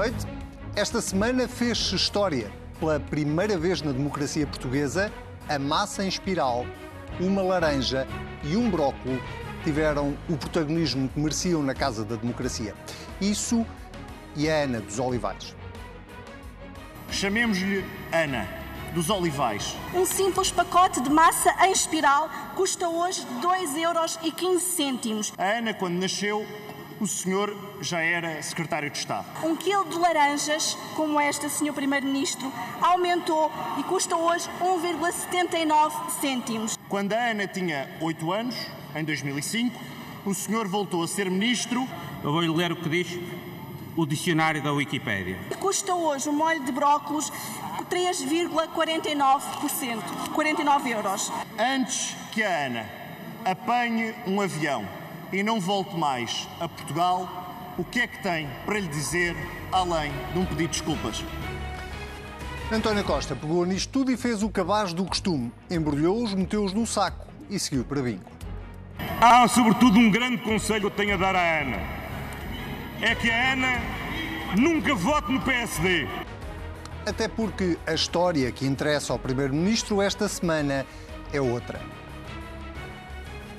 noite. Esta semana fez-se história. Pela primeira vez na democracia portuguesa, a massa em espiral, uma laranja e um brócolo tiveram o protagonismo que mereciam na Casa da Democracia. Isso e a Ana dos Olivais. Chamemos-lhe Ana dos Olivais. Um simples pacote de massa em espiral custa hoje 2,15 euros. A Ana, quando nasceu, o senhor já era secretário de Estado. Um quilo de laranjas, como esta, senhor Primeiro-Ministro, aumentou e custa hoje 1,79 cêntimos. Quando a Ana tinha 8 anos, em 2005, o senhor voltou a ser ministro. Eu vou-lhe ler o que diz o dicionário da Wikipédia. Custa hoje um molho de brócolos 3,49%, 49 euros. Antes que a Ana apanhe um avião e não volte mais a Portugal, o que é que tem para lhe dizer além de um pedido de desculpas? António Costa pegou nisto tudo e fez o cabaz do costume. Embrulhou-os, meteu-os num saco e seguiu para bingo. Há, sobretudo, um grande conselho que tenho a dar à Ana. É que a Ana nunca vote no PSD. Até porque a história que interessa ao Primeiro-Ministro esta semana é outra.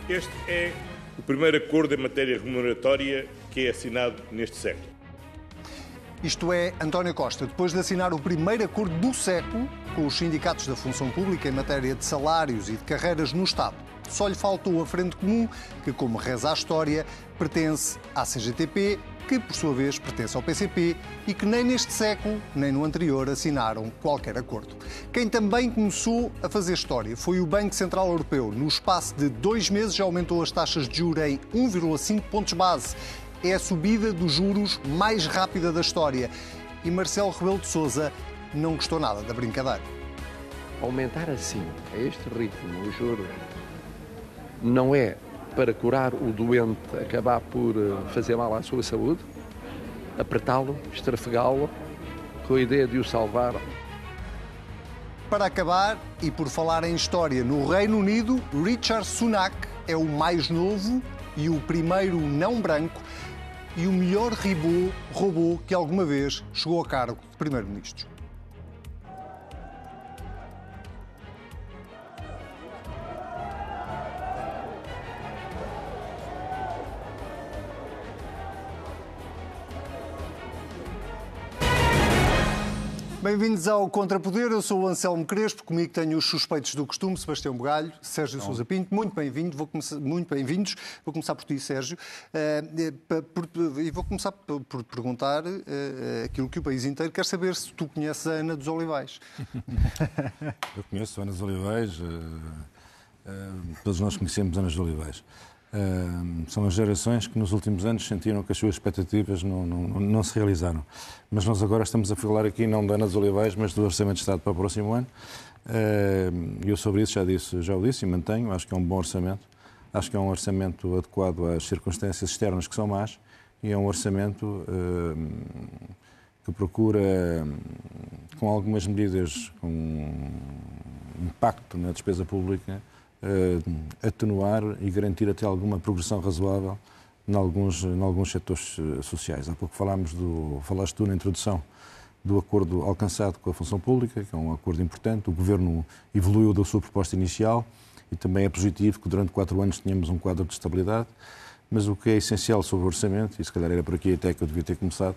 Este é o primeiro acordo em matéria remuneratória que é assinado neste século. Isto é, António Costa, depois de assinar o primeiro acordo do século com os sindicatos da função pública em matéria de salários e de carreiras no Estado. Só lhe faltou a Frente Comum, que, como reza a história, pertence à CGTP, que por sua vez pertence ao PCP e que nem neste século nem no anterior assinaram qualquer acordo. Quem também começou a fazer história foi o Banco Central Europeu. No espaço de dois meses já aumentou as taxas de juros em 1,5 pontos base. É a subida dos juros mais rápida da história. E Marcelo Rebelo de Sousa não gostou nada da brincadeira. Aumentar assim, a este ritmo, os juros, não é para curar o doente acabar por fazer mal à sua saúde, apertá-lo, estrafegá-lo, com a ideia de o salvar. Para acabar, e por falar em história, no Reino Unido, Richard Sunak é o mais novo e o primeiro não branco e o melhor robô, que alguma vez chegou ao cargo de primeiro-ministro. Bem-vindos ao Contrapoder, eu sou o Anselmo Crespo, comigo tenho os suspeitos do costume, Sebastião Bugalho, Sérgio Não. Sousa Pinto, muito bem-vindo, vou começar, muito bem-vindos, vou começar por ti, Sérgio, uh, e vou começar por, perguntar uh, aquilo que o país inteiro quer saber, se tu conheces a Ana dos Olivais. eu conheço a Ana dos Olivais, todos nós conhecemos Ana dos Olivais. São as gerações que nos últimos anos sentiram que as suas expectativas não, não, não, se realizaram. Mas nós agora estamos a falar aqui não da Ana dos Olivais, mas do Orçamento de Estado para o próximo ano. E eu sobre isso já, disse, já o disse e mantenho, acho que é um bom orçamento. Acho que é um orçamento adequado às circunstâncias externas que são más e é um orçamento que procura, com algumas medidas com impacto na despesa pública, atenuar e garantir até alguma progressão razoável em alguns, em alguns setores eh, sociais. Há pouco falámos do, falaste tu na introdução do acordo alcançado com a função pública, que é um acordo importante. O Governo evoluiu da sua proposta inicial e também é positivo que durante quatro anos tenhamos um quadro de estabilidade. Mas o que é essencial sobre o orçamento, e se calhar era por aqui até que eu devia ter começado,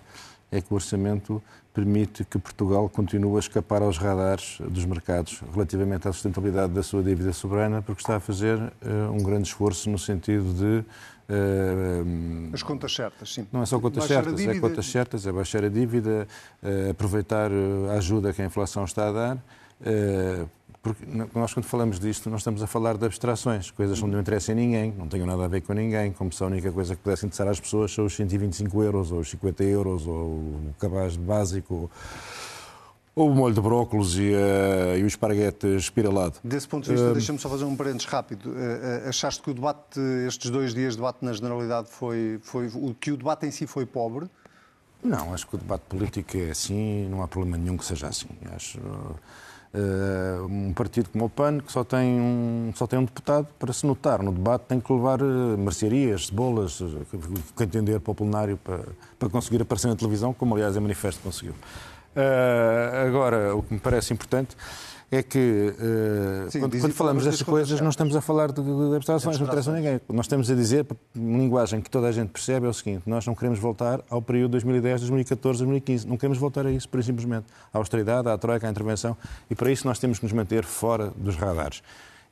é que o orçamento permite que Portugal continue a escapar aos radares dos mercados relativamente à sustentabilidade da sua dívida soberana, porque está a fazer uh, um grande esforço no sentido de Uh, As contas certas, sim. Não é só contas baixar certas, é contas certas, é baixar a dívida, uh, aproveitar a ajuda que a inflação está a dar. Porque nós, quando falamos disto, nós estamos a falar de abstrações, coisas que não interessam a ninguém, não têm nada a ver com ninguém, como se a única coisa que pudesse interessar às pessoas são os 125 euros, ou os 50 euros, ou o cabaz básico, ou o molho de brócolos e, uh, e o esparguete espiralado. Desse ponto de vista, uh, deixa-me só fazer um parênteses rápido. Uh, achaste que o debate, estes dois dias de debate na generalidade, foi, foi que o debate em si foi pobre? Não, acho que o debate político é assim, não há problema nenhum que seja assim. Acho Uh, um partido como o PAN, que só tem, um, só tem um deputado, para se notar no debate tem que levar uh, mercearias, cebolas, uh, que entender para o plenário, para, para conseguir aparecer na televisão, como aliás a Manifesto conseguiu. Uh, agora, o que me parece importante é que uh, Sim, quando, quando falamos destas coisas não estamos a falar de, de, de abstrações, não interessa a ninguém. Nós estamos a dizer, uma linguagem que toda a gente percebe, é o seguinte, nós não queremos voltar ao período 2010, 2014, 2015. Não queremos voltar a isso, por simplesmente. À austeridade, à troika, à intervenção, e para isso nós temos que nos manter fora dos radares.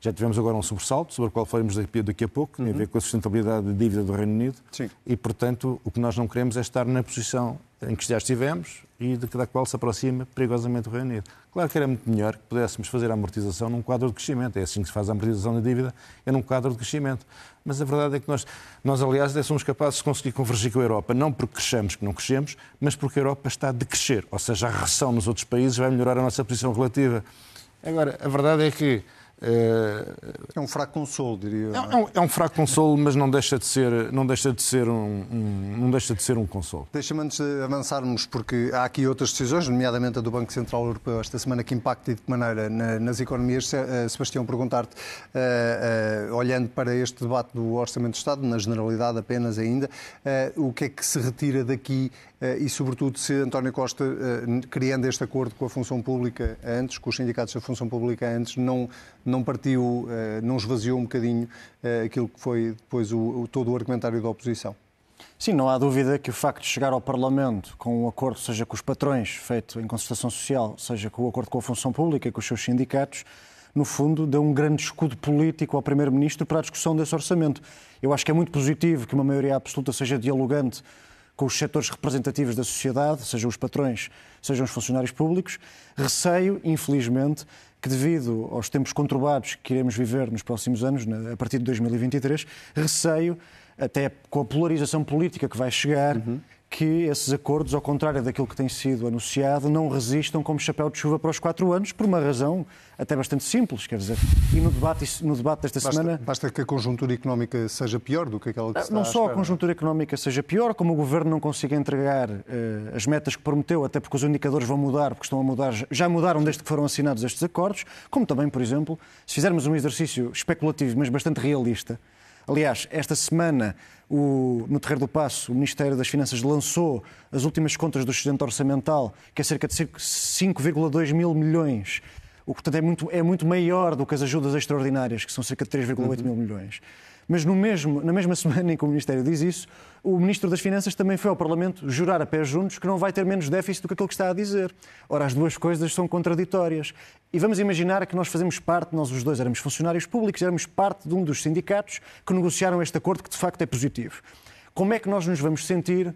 Já tivemos agora um sobressalto, sobre o qual falaremos daqui a pouco, tem a ver com a sustentabilidade da dívida do Reino Unido. Sim. E, portanto, o que nós não queremos é estar na posição em que já estivemos e de da qual se aproxima perigosamente o Reino Unido. Claro que era muito melhor que pudéssemos fazer a amortização num quadro de crescimento. É assim que se faz a amortização da dívida, é num quadro de crescimento. Mas a verdade é que nós, nós aliás, somos capazes de conseguir convergir com a Europa, não porque crescemos que não crescemos, mas porque a Europa está a decrescer. Ou seja, a recessão nos outros países vai melhorar a nossa posição relativa. Agora, a verdade é que é um fraco consolo, diria. É, um, é um fraco consolo, mas não deixa de ser, não deixa de ser um, um não deixa de ser um consolo. Deixa-me antes de avançarmos, porque há aqui outras decisões, nomeadamente a do Banco Central Europeu esta semana, que impacta e de que maneira nas economias. Eh, Sebastião, perguntar-te, uh, uh, olhando para este debate do Orçamento de Estado, na generalidade apenas ainda, o que é que se retira daqui e, sobretudo, se António Costa, criando este acordo com a função pública antes, com os sindicatos da função pública antes, não, não partiu, não esvaziou um bocadinho aquilo que foi depois o, todo o argumentário da oposição? Sim, não há dúvida que o facto de chegar ao Parlamento com um acordo, seja com os patrões, feito em concertação social, seja com o acordo com a função pública e com os seus sindicatos, no fundo, deu um grande escudo político ao Primeiro-Ministro para a discussão desse orçamento. Eu acho que é muito positivo que uma maioria absoluta seja dialogante com os setores representativos da sociedade, sejam os patrões, sejam os funcionários públicos. Receio, infelizmente, que devido aos tempos conturbados que iremos viver nos próximos anos, a partir de 2023, receio, até com a polarização política que vai chegar, uhum que esses acordos, ao contrário daquilo que tem sido anunciado, não resistam como chapéu de chuva para os quatro anos, por uma razão até bastante simples, quer dizer, e no debate, no debate desta basta, semana... Basta que a conjuntura económica seja pior do que aquela que está Não só a, a conjuntura económica seja pior, como o Governo não consiga entregar uh, as metas que prometeu, até porque os indicadores vão mudar, porque estão a mudar, já mudaram desde que foram assinados estes acordos, como também, por exemplo, se fizermos um exercício especulativo, mas bastante realista, Aliás, esta semana, o, no Terreiro do Passo, o Ministério das Finanças lançou as últimas contas do excedente orçamental, que é cerca de 5,2 mil milhões. O que, portanto, é muito, é muito maior do que as ajudas extraordinárias, que são cerca de 3,8 uhum. mil milhões. Mas no mesmo, na mesma semana em que o Ministério diz isso, o Ministro das Finanças também foi ao Parlamento jurar a pés juntos que não vai ter menos déficit do que aquilo que está a dizer. Ora, as duas coisas são contraditórias. E vamos imaginar que nós fazemos parte, nós os dois éramos funcionários públicos, éramos parte de um dos sindicatos que negociaram este acordo que de facto é positivo. Como é que nós nos vamos sentir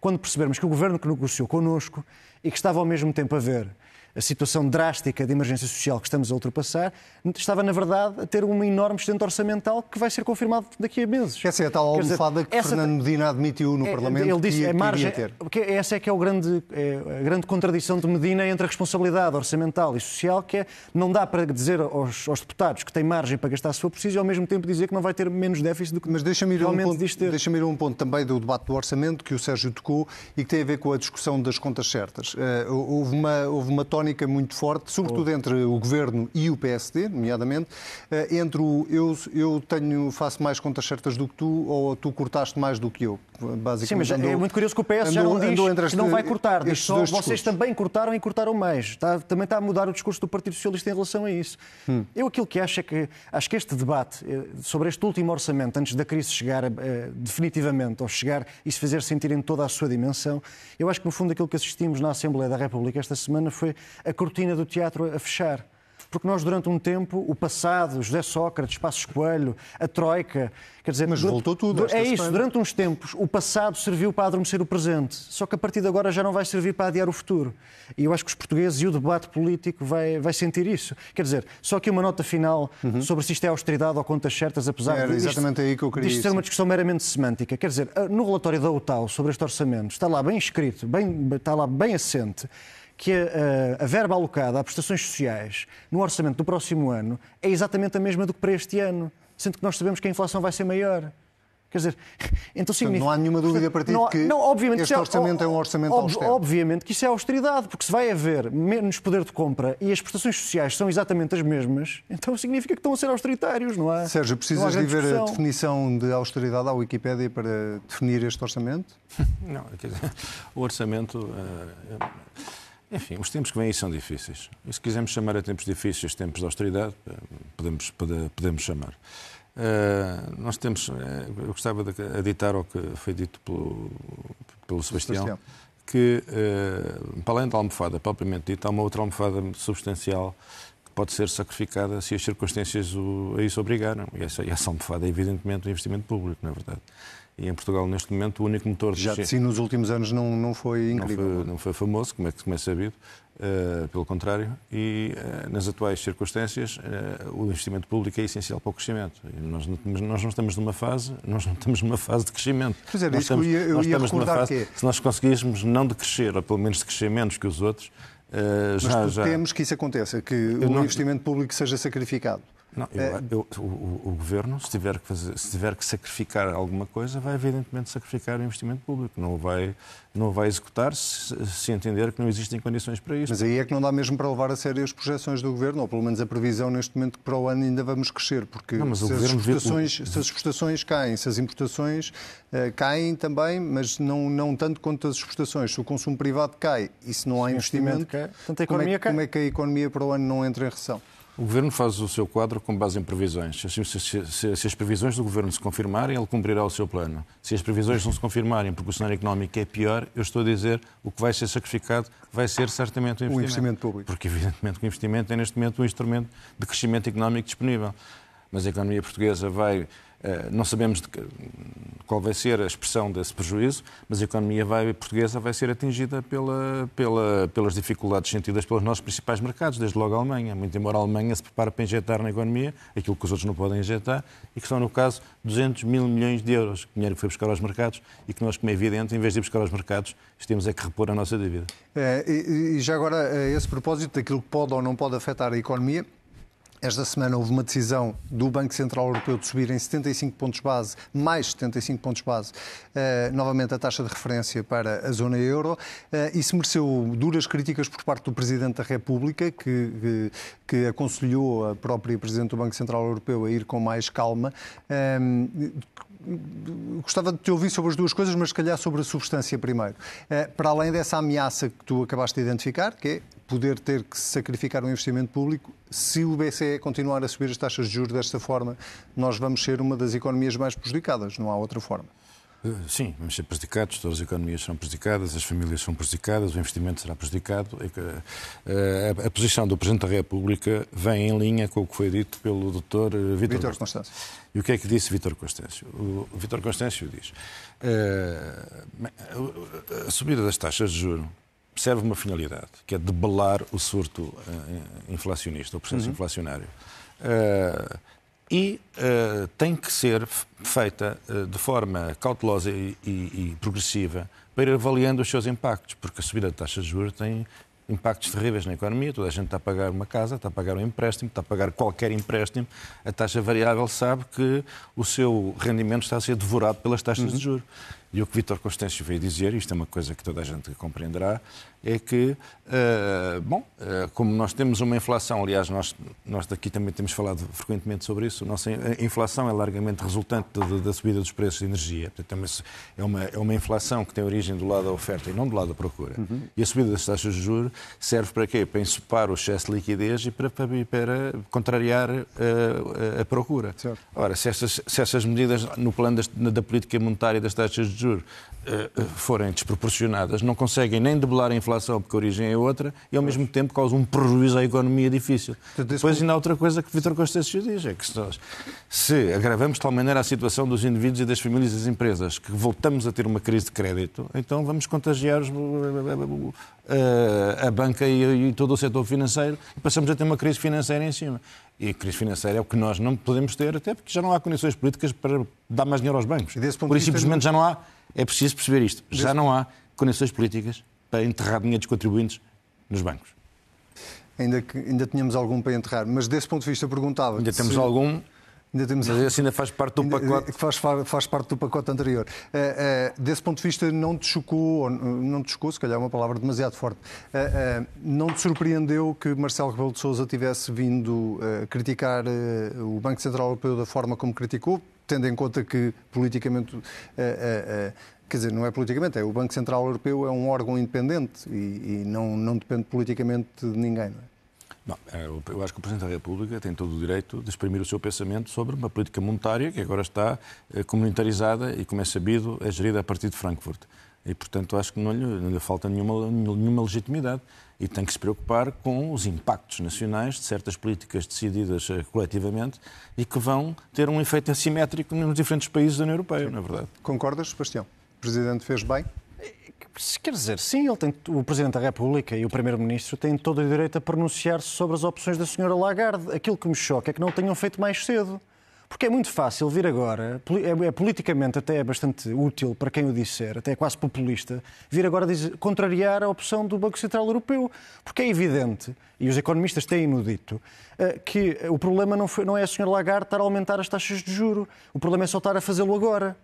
quando percebermos que o governo que negociou connosco e que estava ao mesmo tempo a ver a situação drástica de emergência social que estamos a ultrapassar, estava, na verdade, a ter um enorme excedente orçamental que vai ser confirmado daqui a meses. Essa é a tal almofada que essa, Fernando Medina admitiu no é, Parlamento ele disse, que, é margem, ter. Porque essa é que é, o grande, é a grande contradição de Medina entre a responsabilidade orçamental e social, que é não dá para dizer aos, aos deputados que têm margem para gastar se for preciso e ao mesmo tempo dizer que não vai ter menos déficit do que Mas deixa-me ir, um ponto, deixa ir a um ponto também do debate do orçamento que o Sérgio tocou e que tem a ver com a discussão das contas certas. Uh, houve, uma, houve uma tónica muito forte, sobretudo entre o Governo e o PSD, nomeadamente, eh, entre o eu, eu tenho, faço mais contas certas do que tu ou tu cortaste mais do que eu. Basicamente, Sim, mas é andou, é muito curioso que o PS já não diz este, que não vai cortar, diz só vocês também cortaram e cortaram mais. Está, também está a mudar o discurso do Partido Socialista em relação a isso. Hum. Eu aquilo que acho é que acho que este debate eh, sobre este último orçamento, antes da crise chegar eh, definitivamente, ou chegar e se fazer sentir em toda a sua dimensão, eu acho que no fundo aquilo que assistimos na Assembleia da República esta semana foi a cortina do teatro a fechar porque nós durante um tempo, o passado, José Sócrates, Passos Coelho, a Troika, quer dizer... Mas voltou tudo. É isso, semana. durante uns tempos, o passado serviu para adormecer o presente, só que a partir de agora já não vai servir para adiar o futuro. E eu acho que os portugueses e o debate político vai, vai sentir isso. Quer dizer, só que uma nota final uhum. sobre se isto é austeridade ou contas certas, apesar Era de exatamente aí que eu queria isto ser uma discussão meramente semântica. Quer dizer, no relatório da UTAU sobre este orçamento está lá bem escrito, bem, está lá bem assente, que a, a, verba alocada a prestações sociais no orçamento do próximo ano é exatamente a mesma do que para este ano, sendo que nós sabemos que a inflação vai ser maior. Quer dizer, então significa... Não há nenhuma dúvida para ti não, de que não, obviamente, este é orçamento é, um orçamento ob, austero. Obviamente que isso é austeridade, porque se vai haver menos poder de compra e as prestações sociais são exatamente as mesmas, então significa que estão a ser austeritários, não é? Sérgio, precisas de ver a definição de austeridade à Wikipédia para definir este orçamento? Não, quer dizer, o orçamento... Eh, enfim, os tempos que vêm aí são difíceis. E se quisermos chamar a tempos difíceis, tempos de austeridade, eh, podemos, podemos chamar. Uh, nós temos, uh, eu gostava de aditar ao que foi dito pelo, pelo Sebastião, Sebastião. que, uh, para além da almofada propriamente dita, há uma outra almofada substancial que pode ser sacrificada se as circunstâncias o, a isso obrigaram. E essa, e essa almofada é, evidentemente, o investimento público, não é verdade? E em Portugal, neste momento, o único motor de... Já de si nos últimos anos não, não foi incrível. Não foi, não foi famoso, como é, como é sabido. Uh, pelo contrário, e uh, nas atuais circunstâncias uh, o investimento público é essencial para o crescimento. E nós, nós não estamos numa fase, nós não estamos numa fase de crescimento. Pois é, nós estamos, eu ia, eu ia numa fase, que... se nós conseguíssemos não de crescer, ou pelo menos de crescer menos que os outros, já, já... temos que isso aconteça, que eu o não... investimento público seja sacrificado. Não, eu, é... eu, o, o, governo, se tiver, que fazer, se tiver que sacrificar alguma coisa, vai evidentemente sacrificar o investimento público. Não vai, não vai executar se, se, entender que não existem condições para isso. Mas aí é que não dá mesmo para levar a sério as projeções do governo, ou pelo menos a previsão neste momento que para o ano ainda vamos crescer, porque não, se, as exportações, vê... se, as exportações, caem, se as importações uh, caem também, mas não, não tanto quanto as exportações. Se o consumo privado cai e se não há se investimento, investimento cai, como, é, como é que a economia para o ano não entra em recessão? O Governo faz o seu quadro com base em previsões. Se, se, se, se, as previsões do Governo se confirmarem, ele cumprirá o seu plano. Se as previsões não se confirmarem porque o cenário económico é pior, eu estou a dizer o que vai ser sacrificado vai ser certamente o investimento. O investimento público. Porque, evidentemente, o investimento é neste momento um instrumento de crescimento económico disponível. Mas a economia portuguesa vai não sabemos qual vai ser a expressão desse prejuízo, mas a economia vai, portuguesa vai ser atingida pela, pela, pelas dificuldades sentidas pelos nossos principais mercados, desde logo a Alemanha. Muito embora a Alemanha se prepare para injetar na economia aquilo que os outros não podem injetar, e que são, no caso, 200 mil milhões de euros, dinheiro que foi buscar aos mercados, e que nós, como é evidente, em vez de ir buscar aos mercados, temos é que repor a nossa dívida. É, e, e já agora, a esse propósito daquilo que pode ou não pode afetar a economia, esta semana houve uma decisão do Banco Central Europeu de subir em 75 pontos base, mais 75 pontos base, uh, novamente a taxa de referência para a zona euro. Uh, isso mereceu duras críticas por parte do Presidente da República, que, que, que, aconselhou a própria Presidente do Banco Central Europeu a ir com mais calma. Uh, gostava de te ouvir sobre as duas coisas, mas se calhar sobre a substância primeiro. Para além dessa ameaça que tu acabaste de identificar, que é poder ter que sacrificar um investimento público, se o BCE continuar a subir as taxas de juros desta forma, nós vamos ser uma das economias mais prejudicadas, não há outra forma. Eh, sim, vamos ser prejudicados, todas as economias serão prejudicadas, as famílias são prejudicadas, o investimento será prejudicado. Eh, a posição do Presidente da República vem em linha com o que foi dito pelo Dr. Vítor, Vítor Constâncio. E o que é que disse Vítor Constâncio? O Vítor Constâncio diz eh, a subida das taxas de juros serve uma finalidade, que é debelar o surto uh, inflacionista, o processo uhum. inflacionário. Uh, e uh, tem que ser feita de forma cautelosa e, e, e, progressiva para ir avaliando os seus impactos, porque a subida de taxas de juros tem impactos terríveis na economia. Toda a gente está a pagar uma casa, está a pagar um empréstimo, está a pagar qualquer empréstimo. A taxa variável sabe que o seu rendimento está a ser devorado pelas taxas uhum. de juros. E o que Vítor Constâncio veio dizer, isto é uma coisa que toda a gente compreenderá, é que, uh, bom, uh, como nós temos uma inflação, aliás, nós, nós daqui também temos falado frequentemente sobre isso, a nossa inflação é largamente resultante da subida dos preços de energia. Portanto, é uma, é uma inflação que tem origem do lado da oferta e não do lado da procura. Uhum. E a subida das taxas de juros serve para quê? Para ensopar o excesso de liquidez e para, para, para contrariar uh, a procura. Certo. Ora, se essas, se essas medidas no plano das, da política monetária das taxas de juros forem desproporcionadas, não conseguem nem debelar a inflação porque a origem é outra, e ao mesmo tempo causa um prejuízo à economia difícil. Depois ainda há outra coisa que Vitor Constâncio diz, é que se, nós, se agravamos de tal maneira a situação dos indivíduos e das famílias e das empresas que voltamos a ter uma crise de crédito, então vamos contagiar a, a banca e, e todo o setor financeiro e passamos a ter uma crise financeira em cima. E a crise financeira é o que nós não podemos ter, até porque já não há condições políticas para dar mais dinheiro aos bancos. Por isso, simplesmente, já não há. É preciso perceber isto. Já não há condições políticas para enterrar dinheiro dos contribuintes nos bancos. Ainda que ainda tínhamos algum para enterrar, mas desse ponto de vista perguntava. Ainda temos se... algum Ainda temos... Mas esse ainda faz parte do pacote. Faz, faz parte do pacote anterior. Uh, uh, desse ponto de vista, não te chocou, ou não te chocou, se calhar é uma palavra demasiado forte, uh, não te surpreendeu que Marcelo Rebelo de Sousa tivesse vindo criticar o Banco Central Europeu da forma como criticou, tendo em conta que politicamente quer dizer, não é politicamente, é o Banco Central Europeu é um órgão independente e, e não, não depende politicamente de ninguém. Não é? Não, é, eu acho que o Presidente da República tem todo o direito de exprimir o seu pensamento sobre uma política monetária que agora está eh, comunitarizada e, como é sabido, é gerida a partir de Frankfurt. E, portanto, acho que não lhe, não lhe falta nenhuma, nenhuma legitimidade e tem que se preocupar com os impactos nacionais de certas políticas decididas eh, coletivamente e que vão ter um efeito assimétrico nos diferentes países da União Europeia, não é verdade? Concordas, Sebastião? O Presidente fez bem? Quer dizer, sim, ele tem, o Presidente da República e o Primeiro-Ministro têm todo o direito a pronunciar-se sobre as opções da Sra. Lagarde. Aquilo que me choca é que não tenham feito mais cedo. Porque é muito fácil vir agora, é, é, politicamente até é bastante útil para quem o disser, até é quase populista, vir agora dizer, contrariar a opção do Banco Central Europeu. Porque é evidente, e os economistas têm-no dito, eh, que o problema não, foi, não é a Sra. Lagarde estar a aumentar as taxas de juro. O problema é só estar a fazê-lo agora.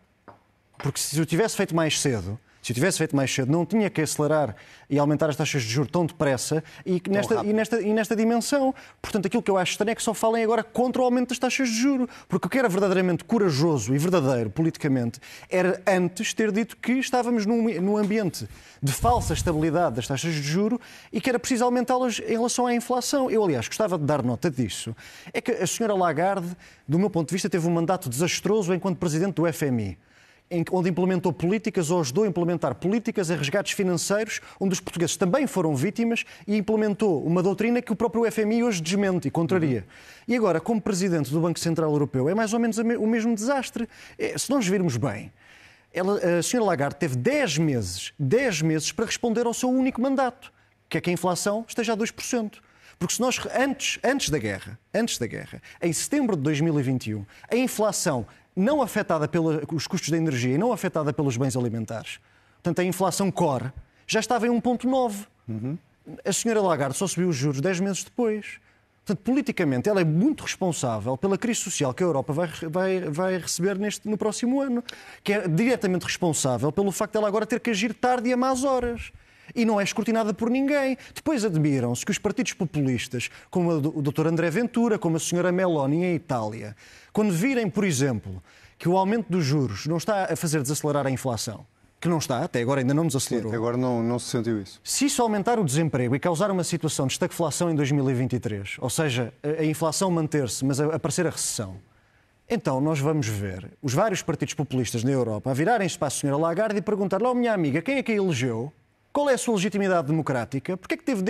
Porque se o tivesse feito mais cedo, se tivesse feito mais cedo, não tinha que acelerar e aumentar as taxas de juros tão depressa e nesta, e nesta, e nesta dimensão. Portanto, aquilo que eu acho estranho é que só falem agora contra o aumento das taxas de juros. Porque o que era verdadeiramente corajoso e verdadeiro politicamente era antes ter dito que estávamos num, num ambiente de falsa estabilidade das taxas de juro e que era preciso aumentá-las em relação à inflação. Eu, aliás, gostava de dar nota disso. É que a senhora Lagarde, do meu ponto de vista, teve um mandato desastroso enquanto presidente do FMI onde implementou políticas ou ajudou a implementar políticas a resgates financeiros, onde os portugueses também foram vítimas e implementou uma doutrina que o próprio FMI hoje desmente e contraria. Uhum. E agora, como presidente do Banco Central Europeu, é mais ou menos o mesmo desastre. É, se nós virmos bem, ela, a senhora Lagarde teve 10 meses, 10 meses para responder ao seu único mandato, que é que a inflação esteja a 2%. Porque se nós, antes, antes da guerra, antes da guerra, em setembro de 2021, a inflação não afetada pelos custos da energia e não afetada pelos bens alimentares, portanto, a inflação core, já estava em 1,9. Uhum. A senhora Lagarde só subiu os juros 10 meses depois. Portanto, politicamente, ela é muito responsável pela crise social que a Europa vai, vai, vai receber neste, no próximo ano, que é diretamente responsável pelo facto de ela agora ter que agir tarde e a más horas e não é escrutinada por ninguém. Depois admiram-se que os partidos populistas, como o Dr. André Ventura, como a senhora Meloni em Itália, quando virem, por exemplo, que o aumento dos juros não está a fazer desacelerar a inflação, que não está, até agora ainda não nos acelerou. Sim, agora não, não se sentiu isso. Se isso aumentar o desemprego e causar uma situação de estagflação em 2023, ou seja, a inflação manter-se, mas aparecer a recessão, então nós vamos ver os vários partidos populistas na Europa a virarem-se para a senhora Lagarde e perguntar-lhe, oh minha amiga, quem é que a elegeu? Qual é a sua legitimidade democrática? Porquê é que teve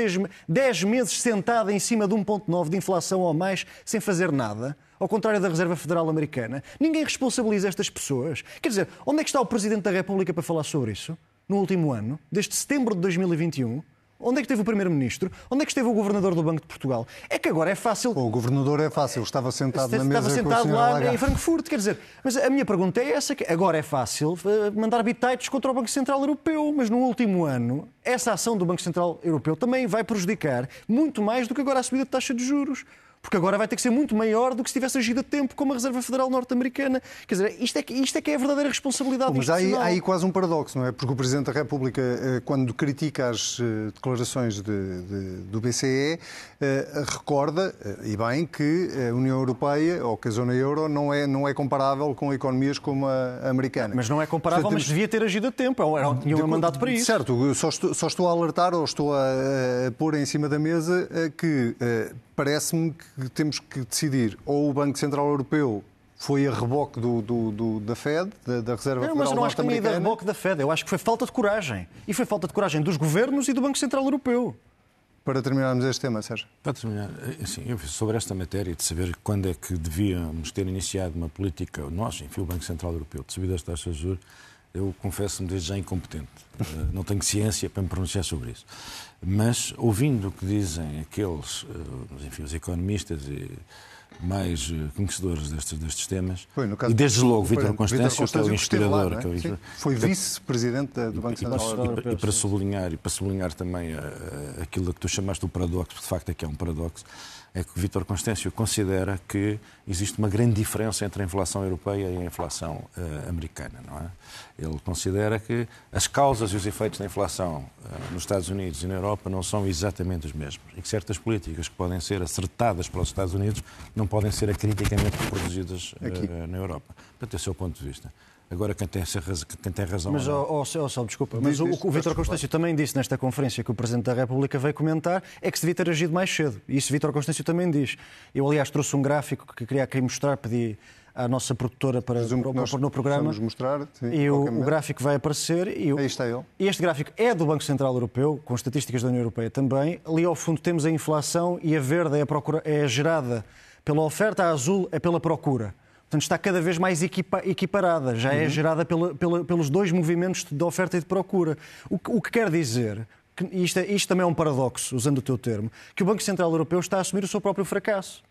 10 meses sentada em cima de 1,9 de inflação ou mais sem fazer nada? Ao contrário da Reserva Federal Americana. Ninguém responsabiliza estas pessoas. Quer dizer, onde é que está o Presidente da República para falar sobre isso? No último ano, desde setembro de 2021? Onde é que esteve o Primeiro-Ministro? Onde é que esteve o Governador do Banco de Portugal? É que agora é fácil. O Governador é fácil, estava sentado na mesa Estava sentado lá em Frankfurt, quer dizer. Mas a minha pergunta é essa: que agora é fácil eh, mandar bitites contra o Banco Central Europeu, mas no último ano, essa ação do Banco Central Europeu também vai prejudicar muito mais do que agora a subida de taxa de juros porque agora vai ter que ser muito maior do que se tivesse agido a tempo como a Reserva Federal Norte-Americana. Quer dizer, isto é, que, isto é que é a verdadeira responsabilidade Mas há aí, há aí quase um paradoxo, não é? Porque o Presidente da República, eh, quando critica as eh, declarações de, de, do BCE, eh, recorda, e bem, que a União Europeia, ou que a zona euro, não é, não é comparável com economias como a americana. Mas não é comparável, Portanto, mas devia ter agido a tempo. Era, tinha um mandato para isso. Certo, só estou, só estou a alertar ou estou a, a pôr em cima da mesa que parece-me que temos que decidir ou o Banco Central Europeu foi a reboque do, do, do, da Fed, da, da Reserva não, Federal Mas eu não acho que tenha ido a reboque da Fed. Eu acho que foi falta de coragem. E foi falta de coragem dos governos e do Banco Central Europeu. Para terminarmos este tema, Sérgio. Para terminar, assim, sobre esta matéria de saber quando é que devíamos ter iniciado uma política, nós, enfim, o Banco Central Europeu, de subida das taxas de juros, eu confesso-me desde já incompetente. Eh, não tenho ciência para me pronunciar sobre isso. Mas, ouvindo o que dizem aqueles, eh, enfim, os economistas e mais eh, conhecedores destes, destes temas, e desde logo Vítor Constâncio, que é o historiador. Lá, é? é Foi vice-presidente do Banco Central Europeu. E, para sublinhar, e para sublinhar também aquilo que tu chamaste o paradoxo, de facto é que é um paradoxo, é que Vítor Constâncio considera que existe uma grande diferença entre a inflação europeia e a inflação uh, americana. Não é? Ele considera que as causas e os efeitos da inflação uh, nos Estados Unidos e na Europa não são exatamente os mesmos e que certas políticas que podem ser acertadas pelos Estados Unidos não podem ser acriticamente reproduzidas uh, na Europa. Portanto, esse é o ponto de vista. Agora, quem tem, quem tem razão. Mas, oh, oh, oh, desculpa, mas o, o Vítor Constâncio também disse nesta conferência que o Presidente da República veio comentar é que se devia ter agido mais cedo. E isso Vítor Constâncio também diz. Eu, aliás, trouxe um gráfico que queria aqui mostrar, pedi à nossa produtora para, para pôr no programa. mostrar. Sim, e o, o, gráfico vai aparecer. E Aí está ele. E este gráfico é do Banco Central Europeu, com estatísticas da União Europeia também. Ali ao fundo temos a inflação e a verde é, a procura, é gerada pela oferta, a azul é pela procura. Portanto, está cada vez mais equipa, equiparada, já é uhum. é gerada pela, pela, pelos dois movimentos de oferta e de procura. O que, o que quer dizer, que isto, é, isto também é um paradoxo, usando o teu termo, que o Banco Central Europeu está a assumir o seu próprio fracasso